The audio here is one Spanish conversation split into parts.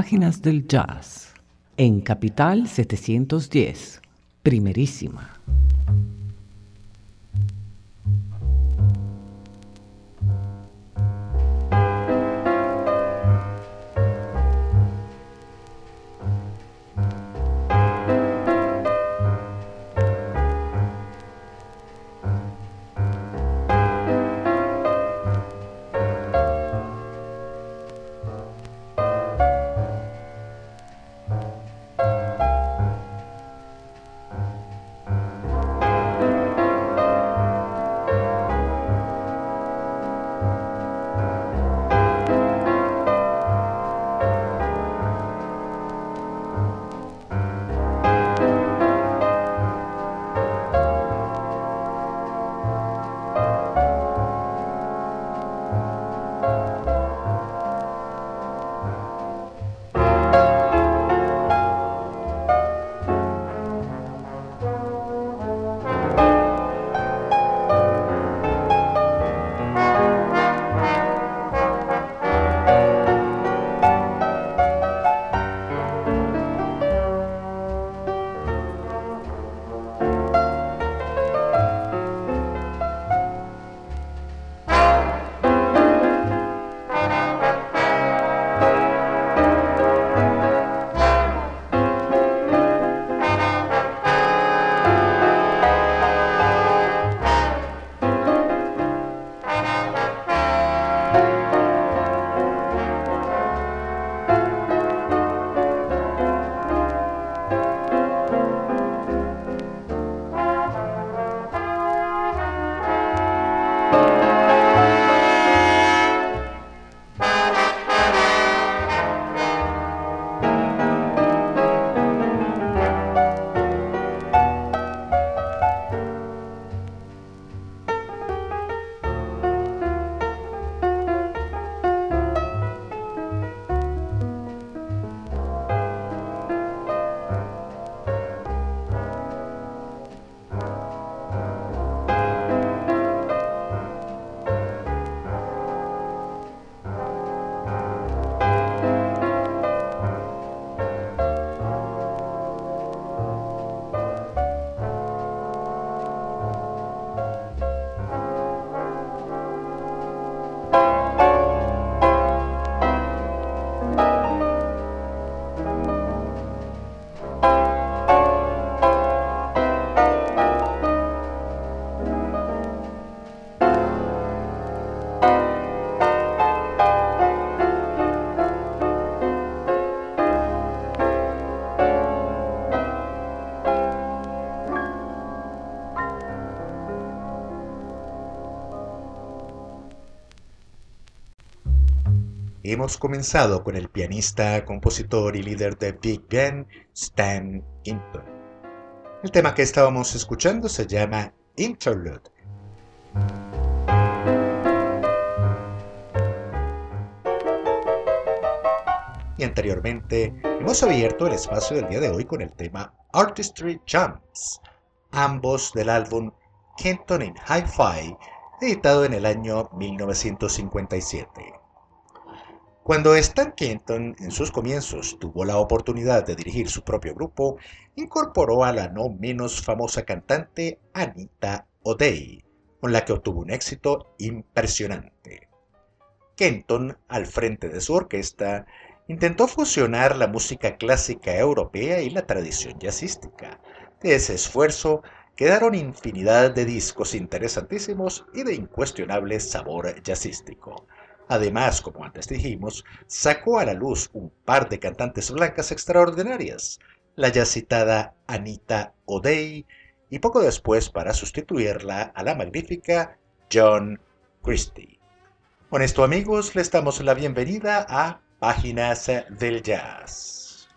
Páginas del Jazz en Capital 710, primerísima. Hemos comenzado con el pianista, compositor y líder de Big Band, Stan Kenton. El tema que estábamos escuchando se llama Interlude. Y anteriormente hemos abierto el espacio del día de hoy con el tema Artistry Jumps, ambos del álbum Kenton in Hi-Fi, editado en el año 1957. Cuando Stan Kenton en sus comienzos tuvo la oportunidad de dirigir su propio grupo, incorporó a la no menos famosa cantante Anita O'Day, con la que obtuvo un éxito impresionante. Kenton, al frente de su orquesta, intentó fusionar la música clásica europea y la tradición jazzística. De ese esfuerzo quedaron infinidad de discos interesantísimos y de incuestionable sabor jazzístico. Además, como antes dijimos, sacó a la luz un par de cantantes blancas extraordinarias, la ya citada Anita O'Day, y poco después para sustituirla a la magnífica John Christie. Con esto amigos, les damos la bienvenida a Páginas del Jazz.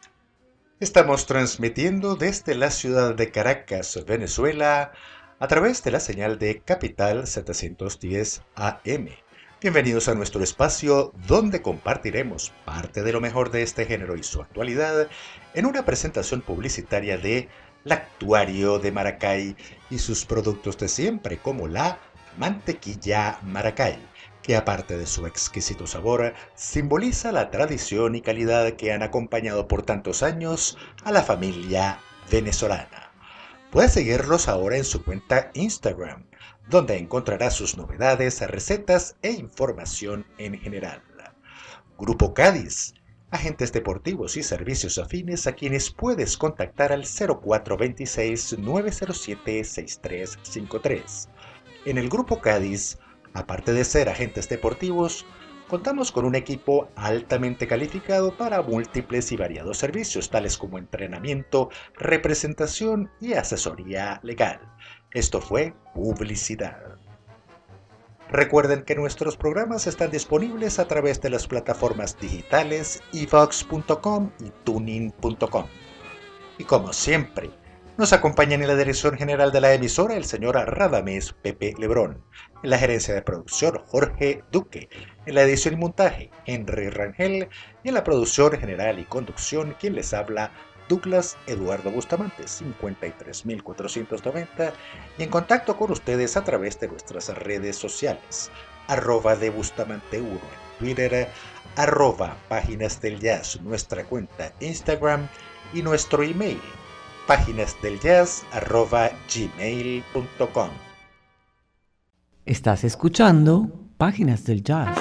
Estamos transmitiendo desde la ciudad de Caracas, Venezuela, a través de la señal de Capital 710 AM Bienvenidos a nuestro espacio donde compartiremos parte de lo mejor de este género y su actualidad en una presentación publicitaria de Lactuario de Maracay y sus productos de siempre como la mantequilla Maracay, que aparte de su exquisito sabor, simboliza la tradición y calidad que han acompañado por tantos años a la familia venezolana. Puedes seguirlos ahora en su cuenta Instagram donde encontrará sus novedades, recetas e información en general. Grupo Cádiz, agentes deportivos y servicios afines a quienes puedes contactar al 0426-907-6353. En el Grupo Cádiz, aparte de ser agentes deportivos, contamos con un equipo altamente calificado para múltiples y variados servicios, tales como entrenamiento, representación y asesoría legal. Esto fue publicidad. Recuerden que nuestros programas están disponibles a través de las plataformas digitales evox.com y tuning.com. Y como siempre, nos acompaña en la dirección general de la emisora el señor Radames Pepe Lebrón, en la gerencia de producción Jorge Duque, en la edición y montaje Henry Rangel y en la producción general y conducción quien les habla Douglas Eduardo Bustamante, 53490, y en contacto con ustedes a través de nuestras redes sociales, arroba de Bustamante 1 en Twitter, arroba páginas del jazz, nuestra cuenta Instagram y nuestro email, páginas del jazz arroba gmail.com. Estás escuchando Páginas del Jazz.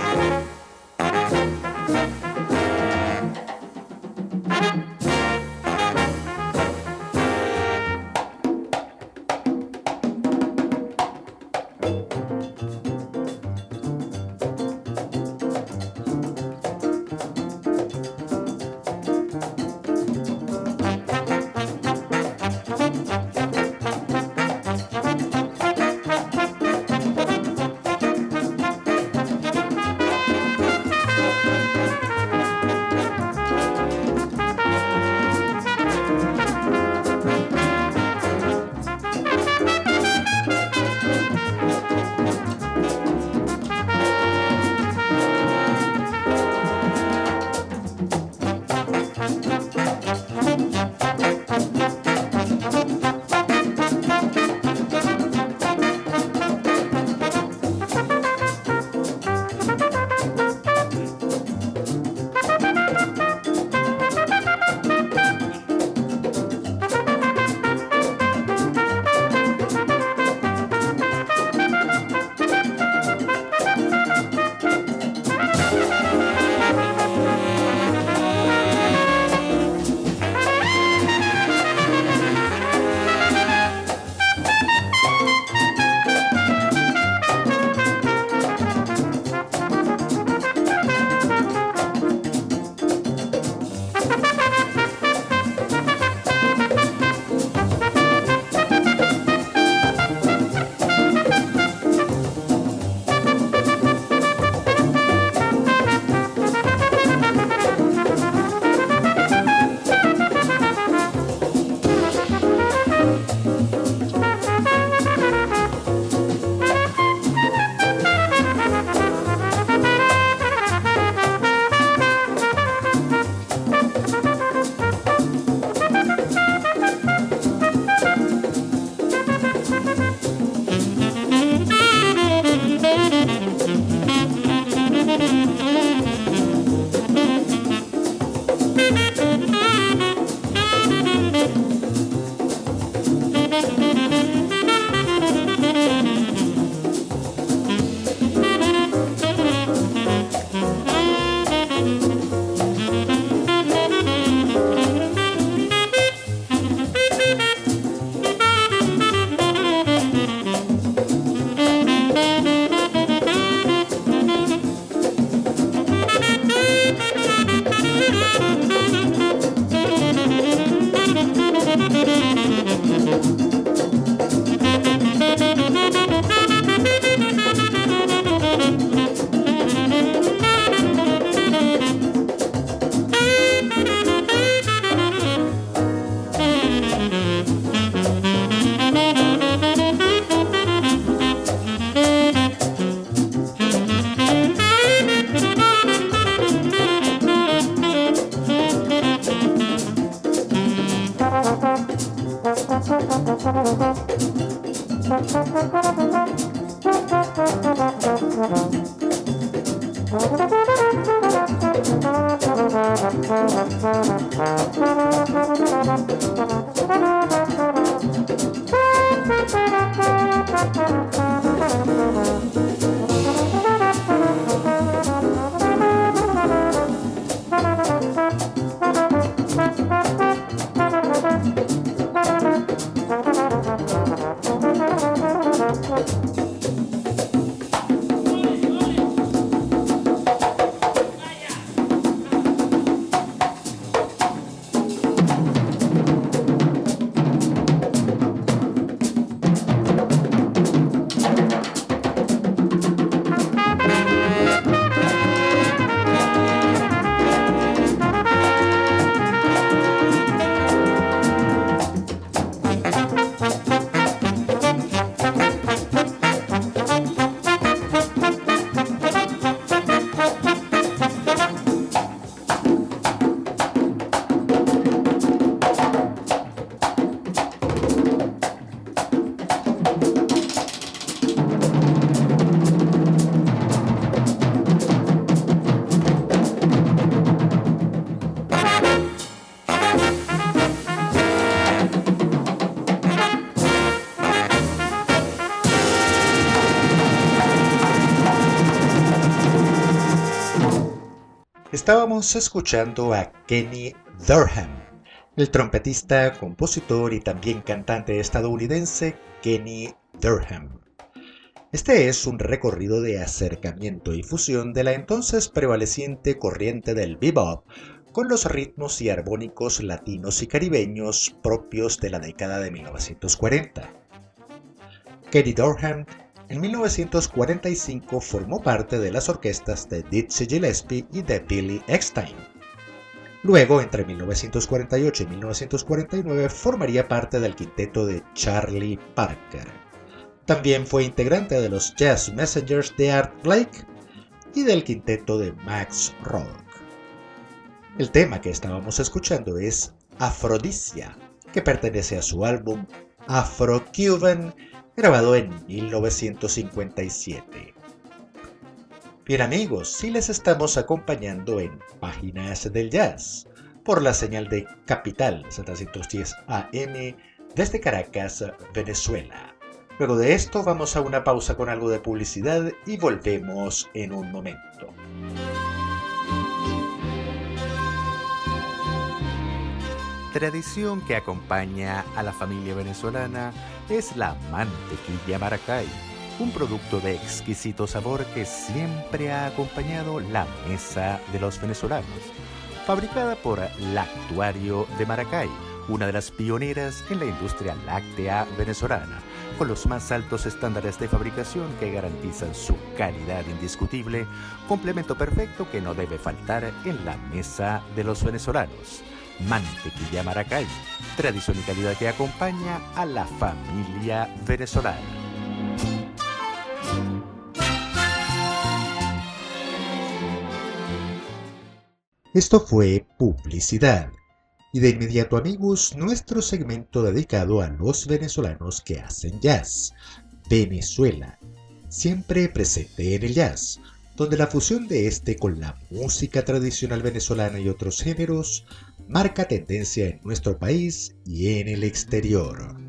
Estábamos escuchando a Kenny Durham, el trompetista, compositor y también cantante estadounidense Kenny Durham. Este es un recorrido de acercamiento y fusión de la entonces prevaleciente corriente del bebop con los ritmos y armónicos latinos y caribeños propios de la década de 1940. Kenny Durham en 1945 formó parte de las orquestas de Dizzy Gillespie y de Billy Eckstein. Luego, entre 1948 y 1949, formaría parte del quinteto de Charlie Parker. También fue integrante de los Jazz Messengers de Art Blake y del quinteto de Max Rock. El tema que estábamos escuchando es Aphrodisia, que pertenece a su álbum Afro-Cuban grabado en 1957. Bien amigos, si les estamos acompañando en Páginas del Jazz por la señal de Capital 710 AM desde Caracas, Venezuela. Luego de esto vamos a una pausa con algo de publicidad y volvemos en un momento. Tradición que acompaña a la familia venezolana es la mantequilla Maracay, un producto de exquisito sabor que siempre ha acompañado la mesa de los venezolanos. Fabricada por Lactuario de Maracay, una de las pioneras en la industria láctea venezolana, con los más altos estándares de fabricación que garantizan su calidad indiscutible, complemento perfecto que no debe faltar en la mesa de los venezolanos. Mantequilla Maracay, tradición y calidad que acompaña a la familia venezolana. Esto fue publicidad. Y de inmediato amigos, nuestro segmento dedicado a los venezolanos que hacen jazz. Venezuela, siempre presente en el jazz, donde la fusión de este con la música tradicional venezolana y otros géneros marca tendencia en nuestro país y en el exterior.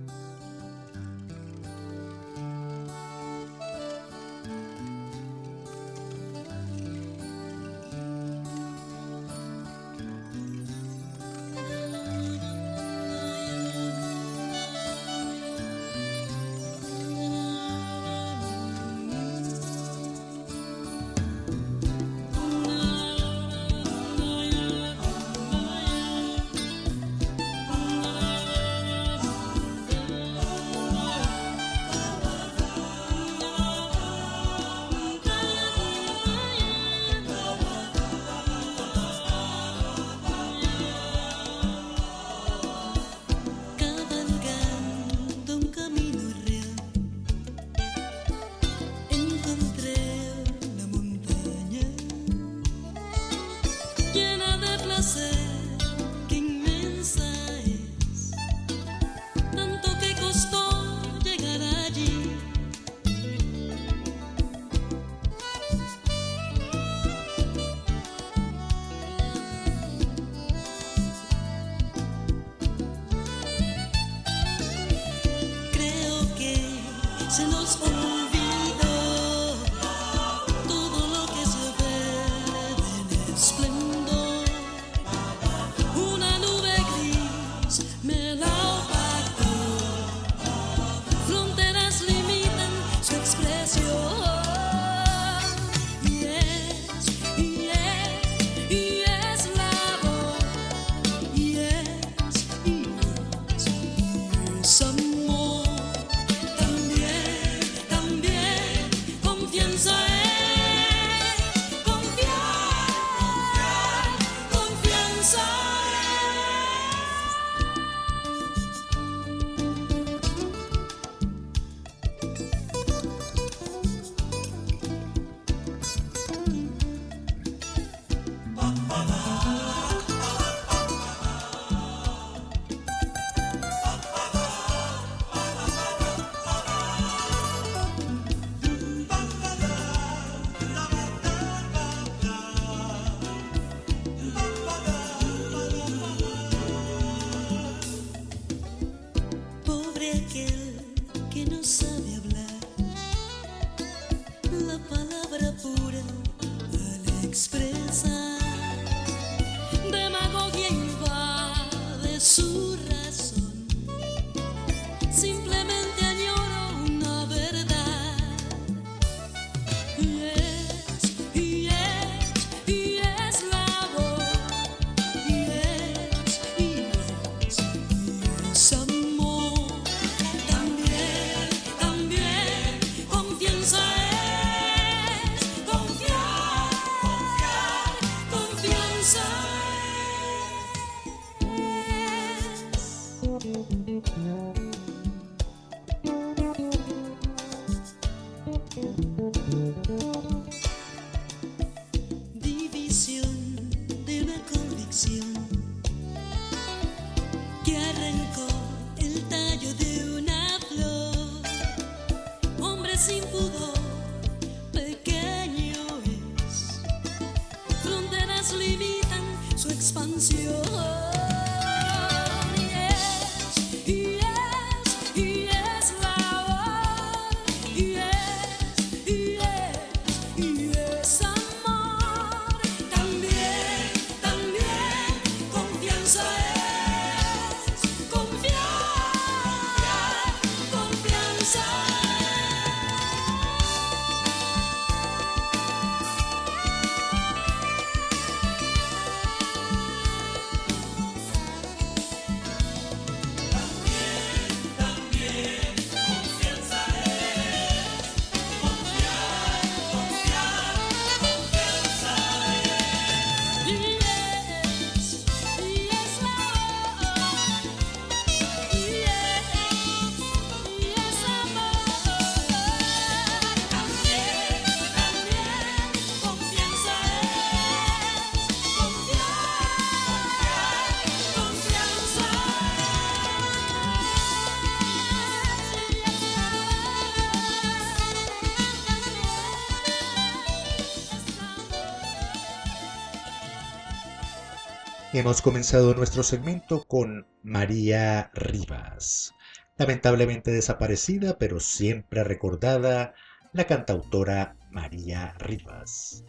Hemos comenzado nuestro segmento con María Rivas. Lamentablemente desaparecida, pero siempre recordada, la cantautora María Rivas.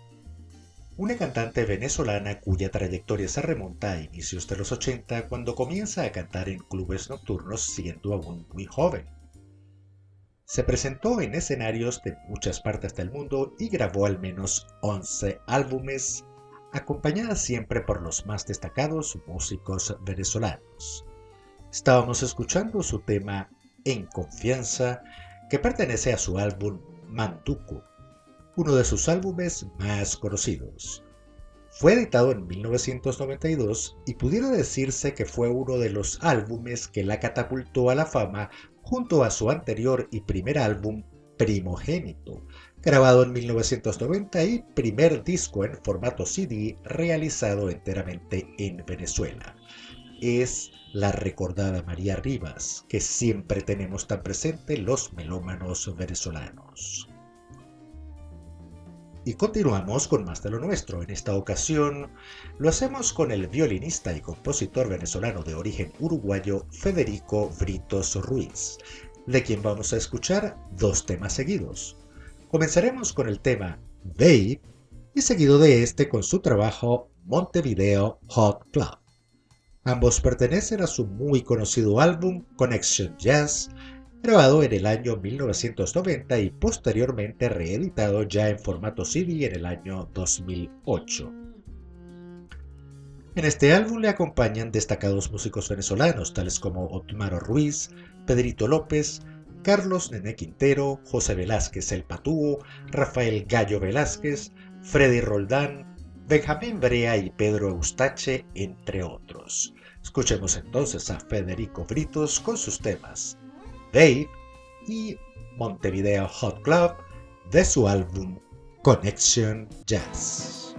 Una cantante venezolana cuya trayectoria se remonta a inicios de los 80 cuando comienza a cantar en clubes nocturnos siendo aún muy joven. Se presentó en escenarios de muchas partes del mundo y grabó al menos 11 álbumes acompañada siempre por los más destacados músicos venezolanos. Estábamos escuchando su tema En Confianza, que pertenece a su álbum Mantuco, uno de sus álbumes más conocidos. Fue editado en 1992 y pudiera decirse que fue uno de los álbumes que la catapultó a la fama junto a su anterior y primer álbum Primogénito, grabado en 1990 y primer disco en formato CD realizado enteramente en Venezuela. Es la recordada María Rivas, que siempre tenemos tan presente los melómanos venezolanos. Y continuamos con más de lo nuestro. En esta ocasión lo hacemos con el violinista y compositor venezolano de origen uruguayo Federico Britos Ruiz, de quien vamos a escuchar dos temas seguidos. Comenzaremos con el tema Babe y seguido de este con su trabajo Montevideo Hot Club. Ambos pertenecen a su muy conocido álbum Connection Jazz, grabado en el año 1990 y posteriormente reeditado ya en formato CD en el año 2008. En este álbum le acompañan destacados músicos venezolanos tales como Otmaro Ruiz, Pedrito López, Carlos Nené Quintero, José Velázquez El Patúo, Rafael Gallo Velázquez, Freddy Roldán, Benjamín Brea y Pedro Eustache, entre otros. Escuchemos entonces a Federico Britos con sus temas Dave y Montevideo Hot Club de su álbum Connection Jazz.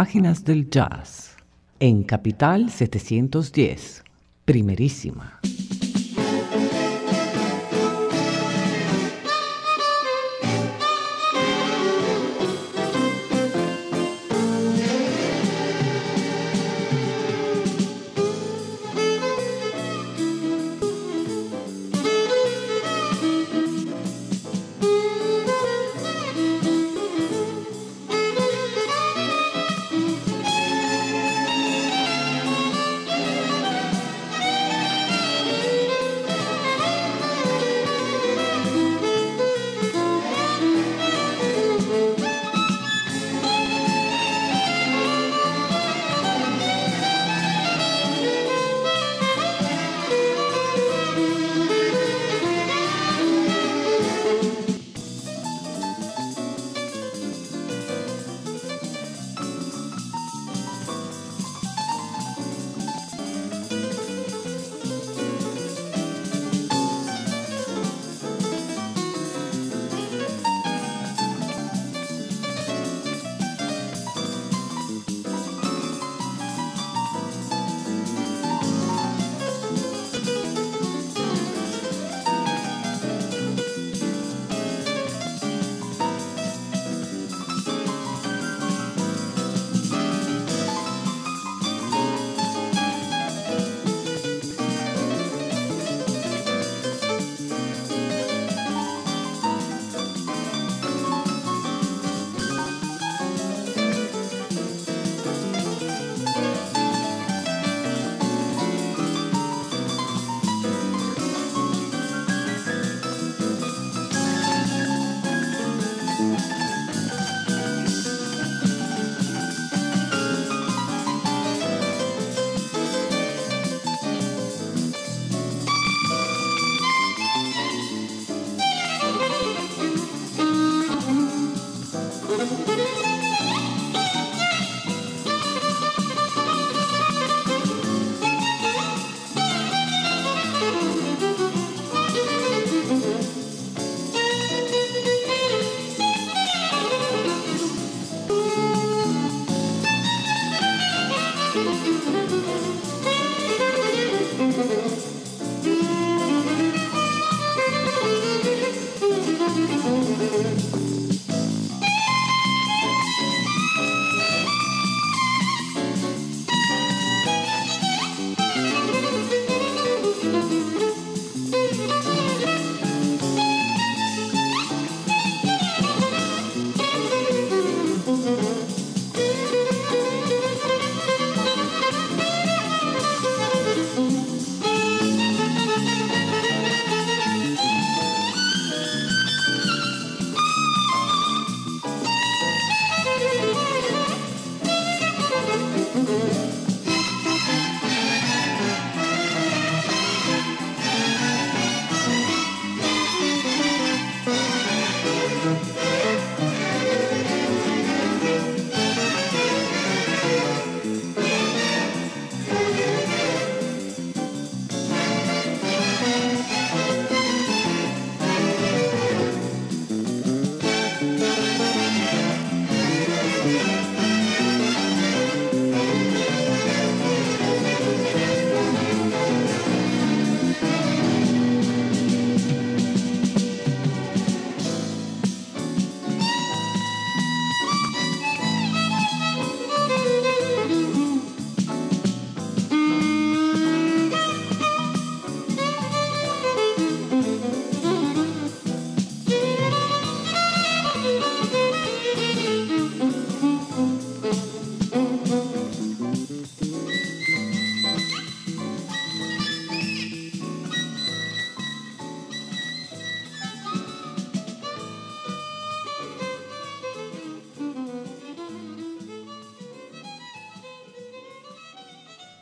Páginas del Jazz en Capital 710, primerísima.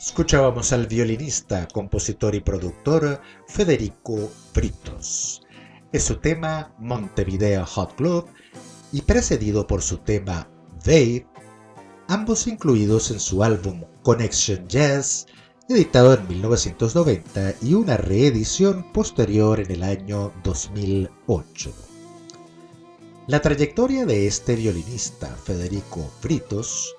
Escuchábamos al violinista, compositor y productor Federico Britos. Es su tema Montevideo Hot Club y precedido por su tema Dave, ambos incluidos en su álbum Connection Jazz, editado en 1990 y una reedición posterior en el año 2008. La trayectoria de este violinista, Federico Britos,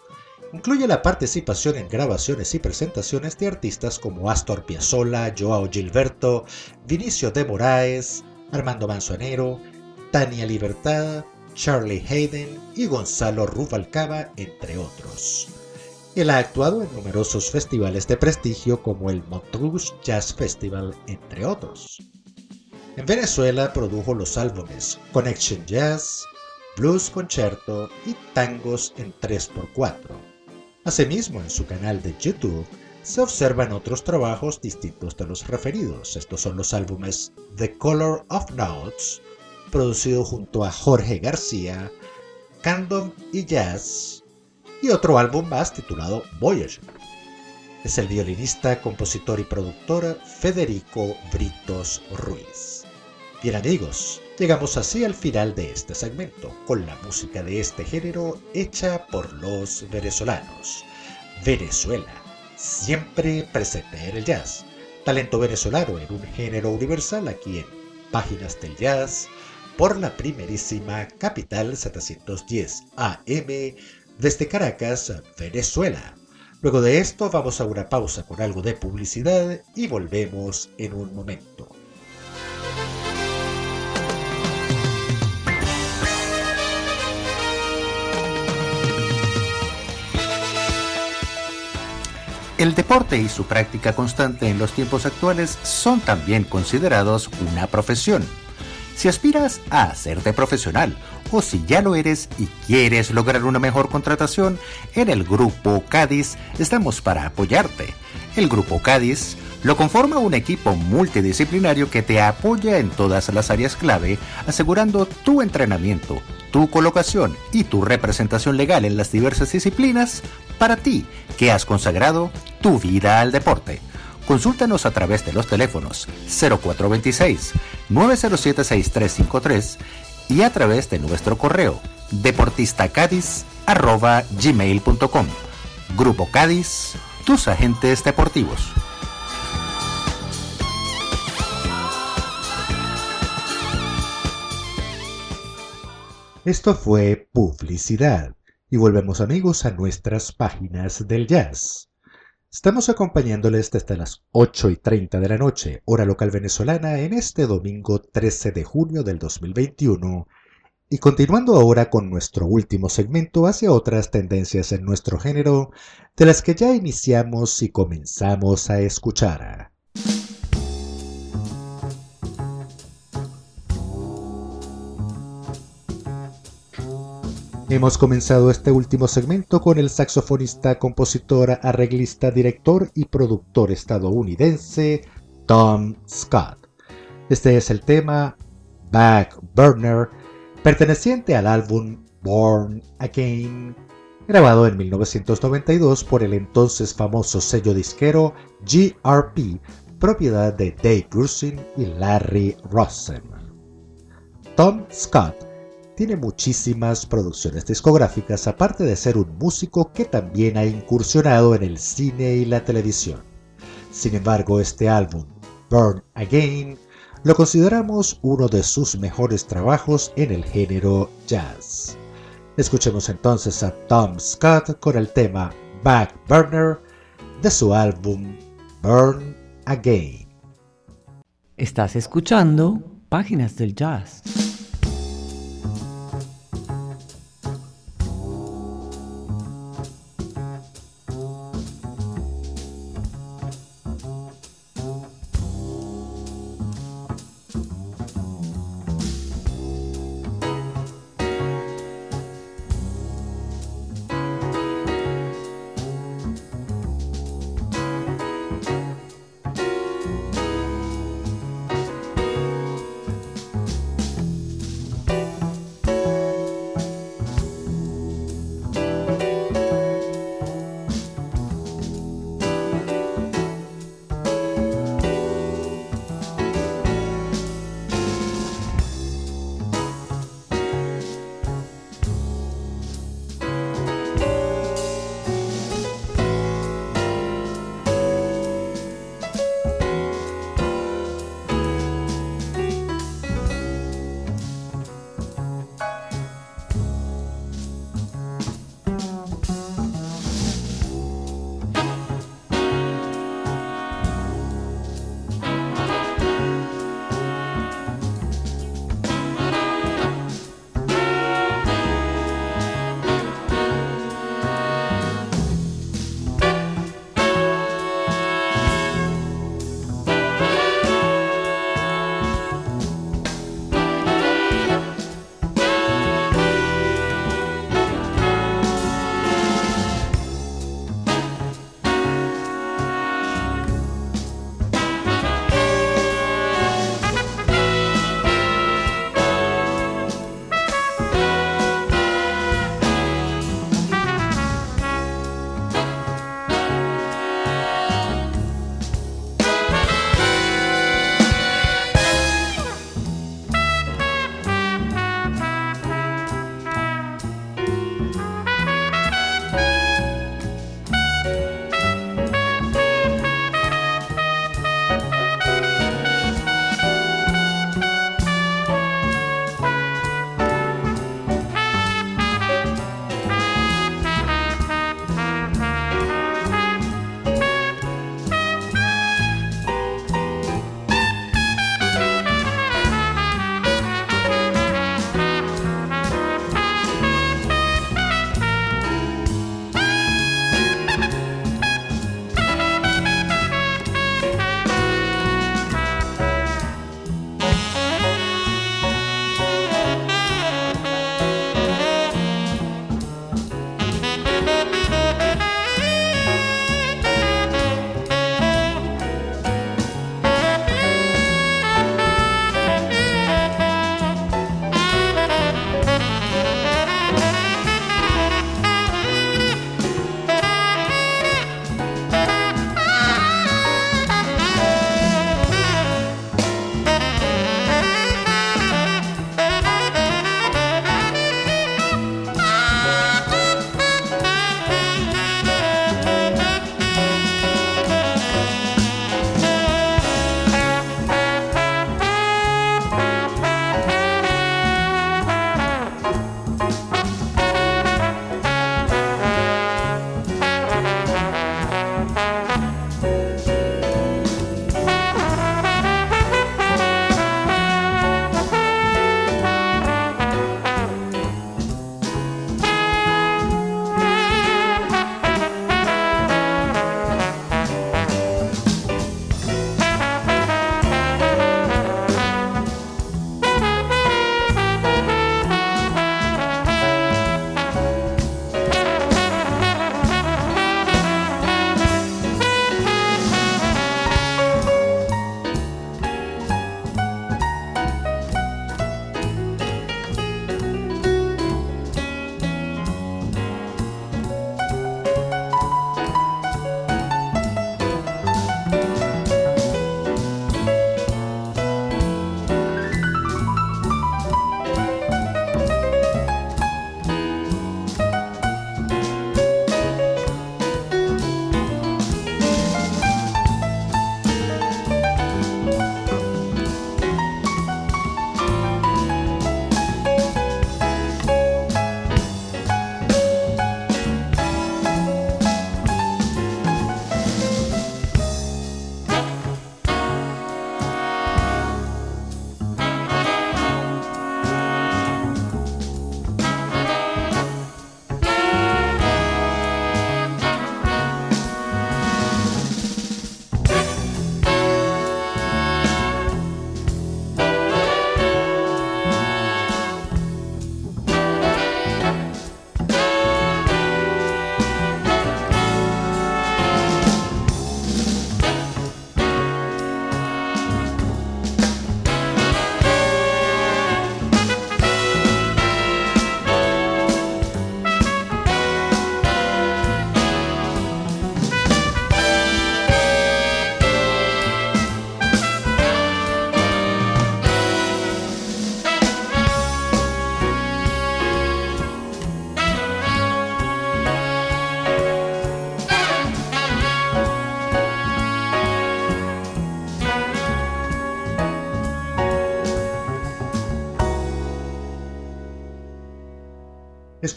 Incluye la participación en grabaciones y presentaciones de artistas como Astor Piazzolla, Joao Gilberto, Vinicio de Moraes, Armando Manzanero, Tania Libertad, Charlie Hayden y Gonzalo Rubalcaba, entre otros. Él ha actuado en numerosos festivales de prestigio como el Montreux Jazz Festival, entre otros. En Venezuela produjo los álbumes Connection Jazz, Blues Concerto y Tangos en 3x4 Asimismo, en su canal de YouTube se observan otros trabajos distintos de los referidos. Estos son los álbumes The Color of Notes, producido junto a Jorge García, Candom y Jazz, y otro álbum más titulado Voyager. Es el violinista, compositor y productor Federico Britos Ruiz. Bien amigos, llegamos así al final de este segmento, con la música de este género hecha por los venezolanos. Venezuela, siempre presente en el jazz. Talento venezolano en un género universal aquí en Páginas del Jazz, por la primerísima capital 710 AM desde Caracas, Venezuela. Luego de esto vamos a una pausa con algo de publicidad y volvemos en un momento. El deporte y su práctica constante en los tiempos actuales son también considerados una profesión. Si aspiras a hacerte profesional o si ya lo eres y quieres lograr una mejor contratación, en el Grupo Cádiz estamos para apoyarte. El Grupo Cádiz lo conforma un equipo multidisciplinario que te apoya en todas las áreas clave, asegurando tu entrenamiento, tu colocación y tu representación legal en las diversas disciplinas para ti que has consagrado tu vida al deporte. Consúltanos a través de los teléfonos 0426-907-6353 y a través de nuestro correo deportistacadiz.gmail.com Grupo Cádiz, tus agentes deportivos. Esto fue publicidad. Y volvemos amigos a nuestras páginas del jazz. Estamos acompañándoles desde las 8 y 30 de la noche, hora local venezolana, en este domingo 13 de junio del 2021, y continuando ahora con nuestro último segmento hacia otras tendencias en nuestro género, de las que ya iniciamos y comenzamos a escuchar. Hemos comenzado este último segmento con el saxofonista, compositor, arreglista, director y productor estadounidense Tom Scott. Este es el tema Back Burner, perteneciente al álbum Born Again, grabado en 1992 por el entonces famoso sello disquero GRP, propiedad de Dave Grusin y Larry Rossen. Tom Scott tiene muchísimas producciones discográficas, aparte de ser un músico que también ha incursionado en el cine y la televisión. Sin embargo, este álbum, Burn Again, lo consideramos uno de sus mejores trabajos en el género jazz. Escuchemos entonces a Tom Scott con el tema Back Burner de su álbum Burn Again. Estás escuchando Páginas del Jazz.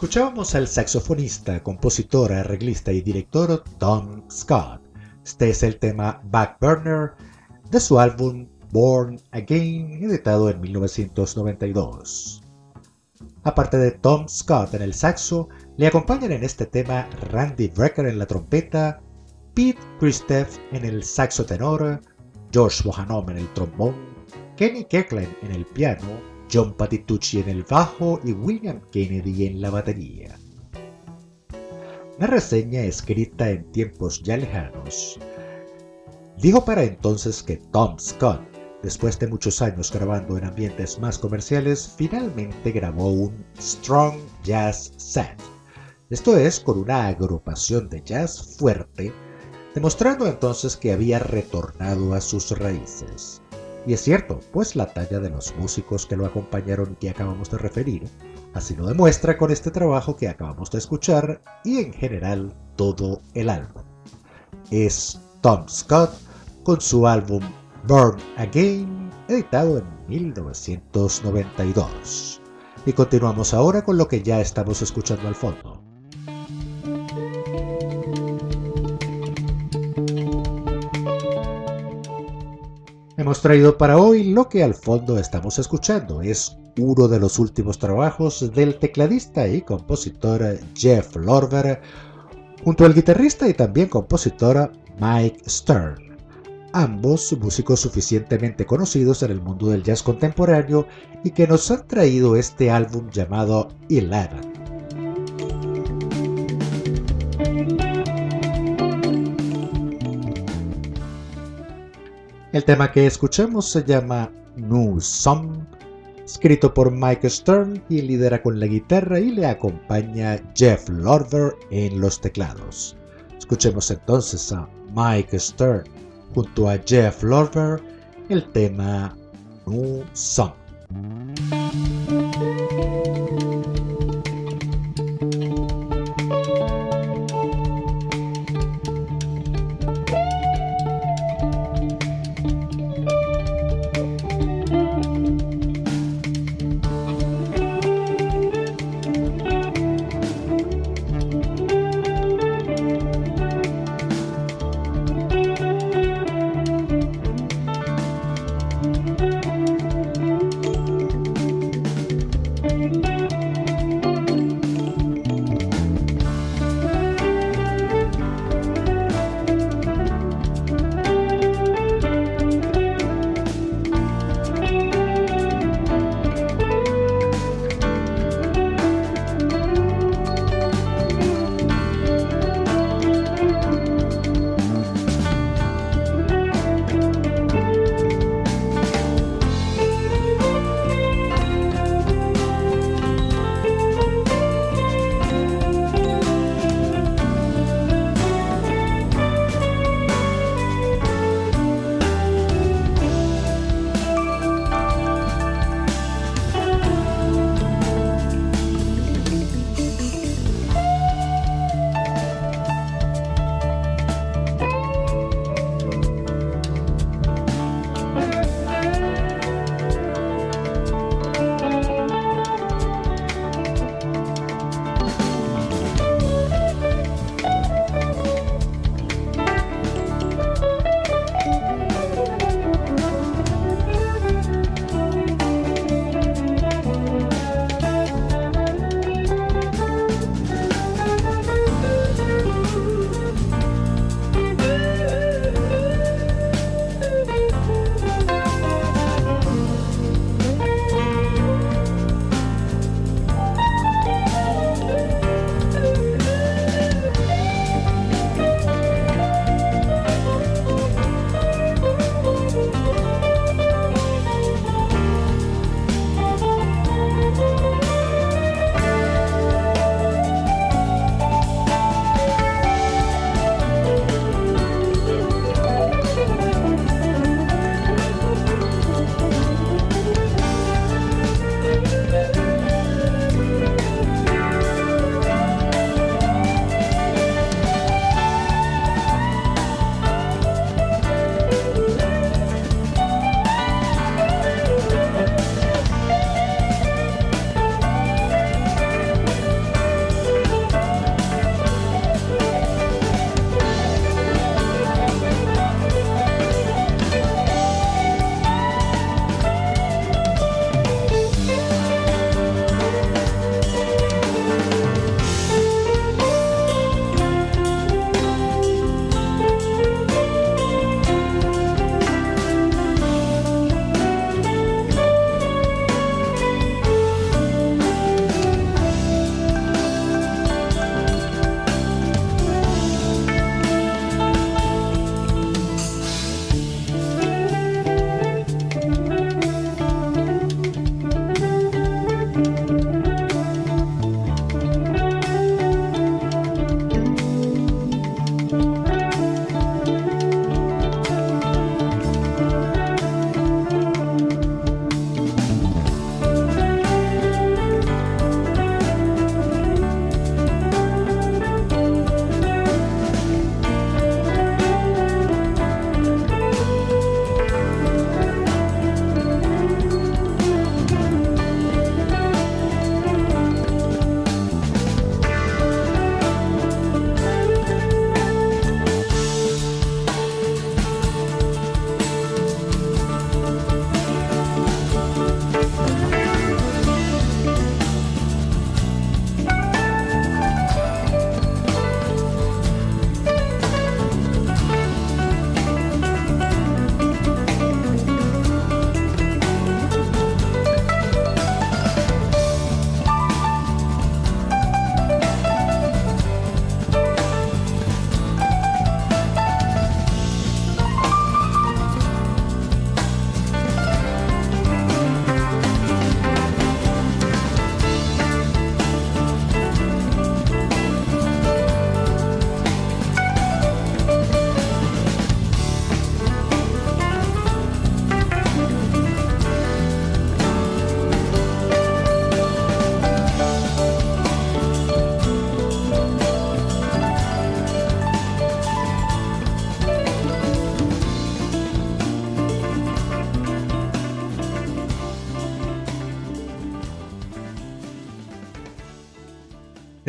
Escuchábamos al saxofonista, compositor, arreglista y director Tom Scott. Este es el tema Backburner de su álbum Born Again, editado en 1992. Aparte de Tom Scott en el saxo, le acompañan en este tema Randy Brecker en la trompeta, Pete Christoph en el saxo tenor, George Bohannon en el trombón, Kenny Kecklen en el piano, John Patitucci en el bajo y William Kennedy en la batería. Una reseña escrita en tiempos ya lejanos dijo para entonces que Tom Scott, después de muchos años grabando en ambientes más comerciales, finalmente grabó un Strong Jazz Set. Esto es, con una agrupación de jazz fuerte demostrando entonces que había retornado a sus raíces. Y es cierto, pues la talla de los músicos que lo acompañaron que acabamos de referir, así lo demuestra con este trabajo que acabamos de escuchar y en general todo el álbum. Es Tom Scott con su álbum Burn Again, editado en 1992. Y continuamos ahora con lo que ya estamos escuchando al fondo. Hemos traído para hoy lo que al fondo estamos escuchando. Es uno de los últimos trabajos del tecladista y compositor Jeff Lorber junto al guitarrista y también compositor Mike Stern. Ambos músicos suficientemente conocidos en el mundo del jazz contemporáneo y que nos han traído este álbum llamado Eleven. El tema que escuchamos se llama New Song, escrito por Mike Stern y lidera con la guitarra y le acompaña Jeff Lorber en los teclados. Escuchemos entonces a Mike Stern junto a Jeff Lorber el tema New Song.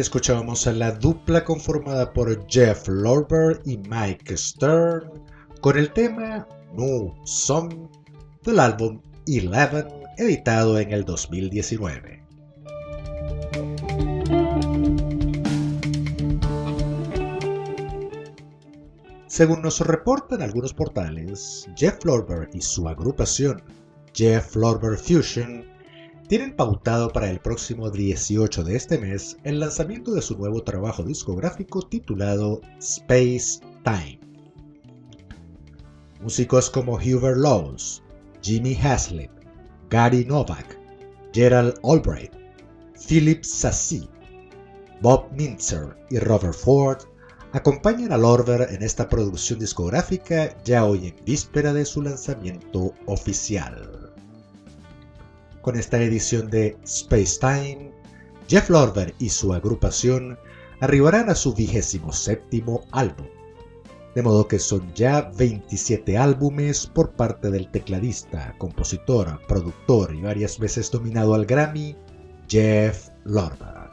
Escuchábamos a la dupla conformada por Jeff Lorber y Mike Stern con el tema New Song del álbum Eleven editado en el 2019. Según nos reportan algunos portales, Jeff Lorber y su agrupación Jeff Lorber Fusion tienen pautado para el próximo 18 de este mes el lanzamiento de su nuevo trabajo discográfico titulado Space Time. Músicos como Hubert Laws, Jimmy Haslett, Gary Novak, Gerald Albright, Philip Sassi, Bob Mintzer y Robert Ford acompañan a Lorber en esta producción discográfica ya hoy en víspera de su lanzamiento oficial. Con esta edición de Space Time, Jeff Lorber y su agrupación arribarán a su vigésimo séptimo álbum, de modo que son ya 27 álbumes por parte del tecladista, compositor, productor y varias veces nominado al Grammy, Jeff Lorber.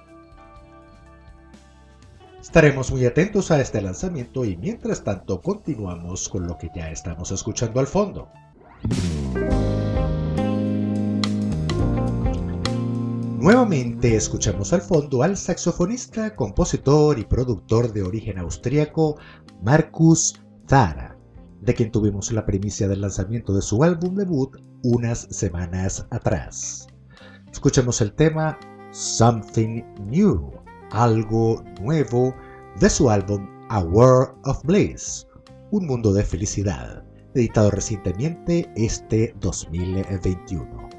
Estaremos muy atentos a este lanzamiento y mientras tanto continuamos con lo que ya estamos escuchando al fondo. Nuevamente escuchamos al fondo al saxofonista, compositor y productor de origen austriaco Marcus Zara, de quien tuvimos la primicia del lanzamiento de su álbum debut unas semanas atrás. Escuchamos el tema Something New algo nuevo de su álbum A World of Bliss, un mundo de felicidad, editado recientemente este 2021.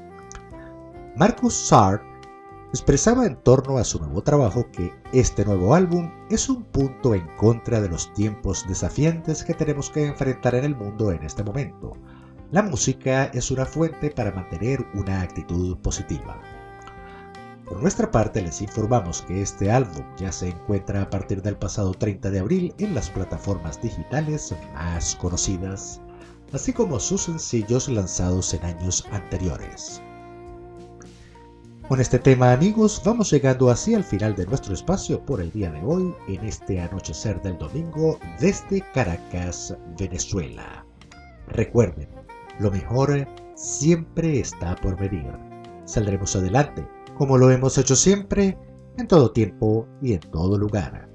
Marcus Sart expresaba en torno a su nuevo trabajo que este nuevo álbum es un punto en contra de los tiempos desafiantes que tenemos que enfrentar en el mundo en este momento. La música es una fuente para mantener una actitud positiva. Por nuestra parte les informamos que este álbum ya se encuentra a partir del pasado 30 de abril en las plataformas digitales más conocidas, así como sus sencillos lanzados en años anteriores. Con este tema amigos vamos llegando así al final de nuestro espacio por el día de hoy en este anochecer del domingo desde Caracas, Venezuela. Recuerden, lo mejor siempre está por venir. Saldremos adelante como lo hemos hecho siempre, en todo tiempo y en todo lugar.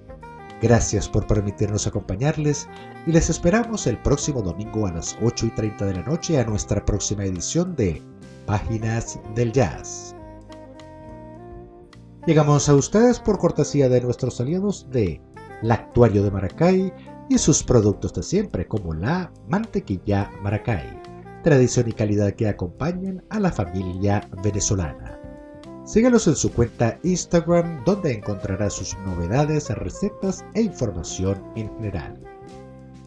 Gracias por permitirnos acompañarles y les esperamos el próximo domingo a las 8 y 30 de la noche a nuestra próxima edición de Páginas del Jazz. Llegamos a ustedes por cortesía de nuestros aliados de Lactuario de Maracay y sus productos de siempre como la mantequilla Maracay, tradición y calidad que acompañan a la familia venezolana. Sígalos en su cuenta Instagram donde encontrará sus novedades, recetas e información en general.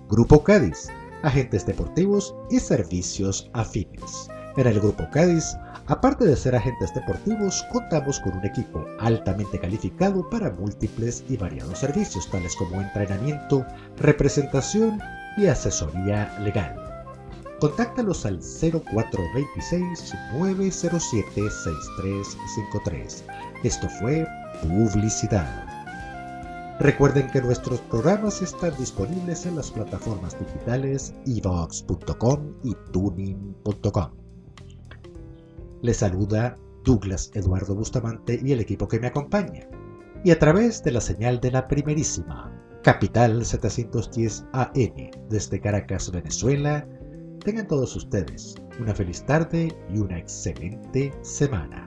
Grupo Cádiz, agentes deportivos y servicios afines. En el Grupo Cádiz, aparte de ser agentes deportivos, contamos con un equipo altamente calificado para múltiples y variados servicios tales como entrenamiento, representación y asesoría legal. Contáctalos al 0426-907-6353. Esto fue publicidad. Recuerden que nuestros programas están disponibles en las plataformas digitales evox.com y tuning.com. Les saluda Douglas Eduardo Bustamante y el equipo que me acompaña. Y a través de la señal de la primerísima Capital 710 AM desde Caracas, Venezuela, Tengan todos ustedes una feliz tarde y una excelente semana.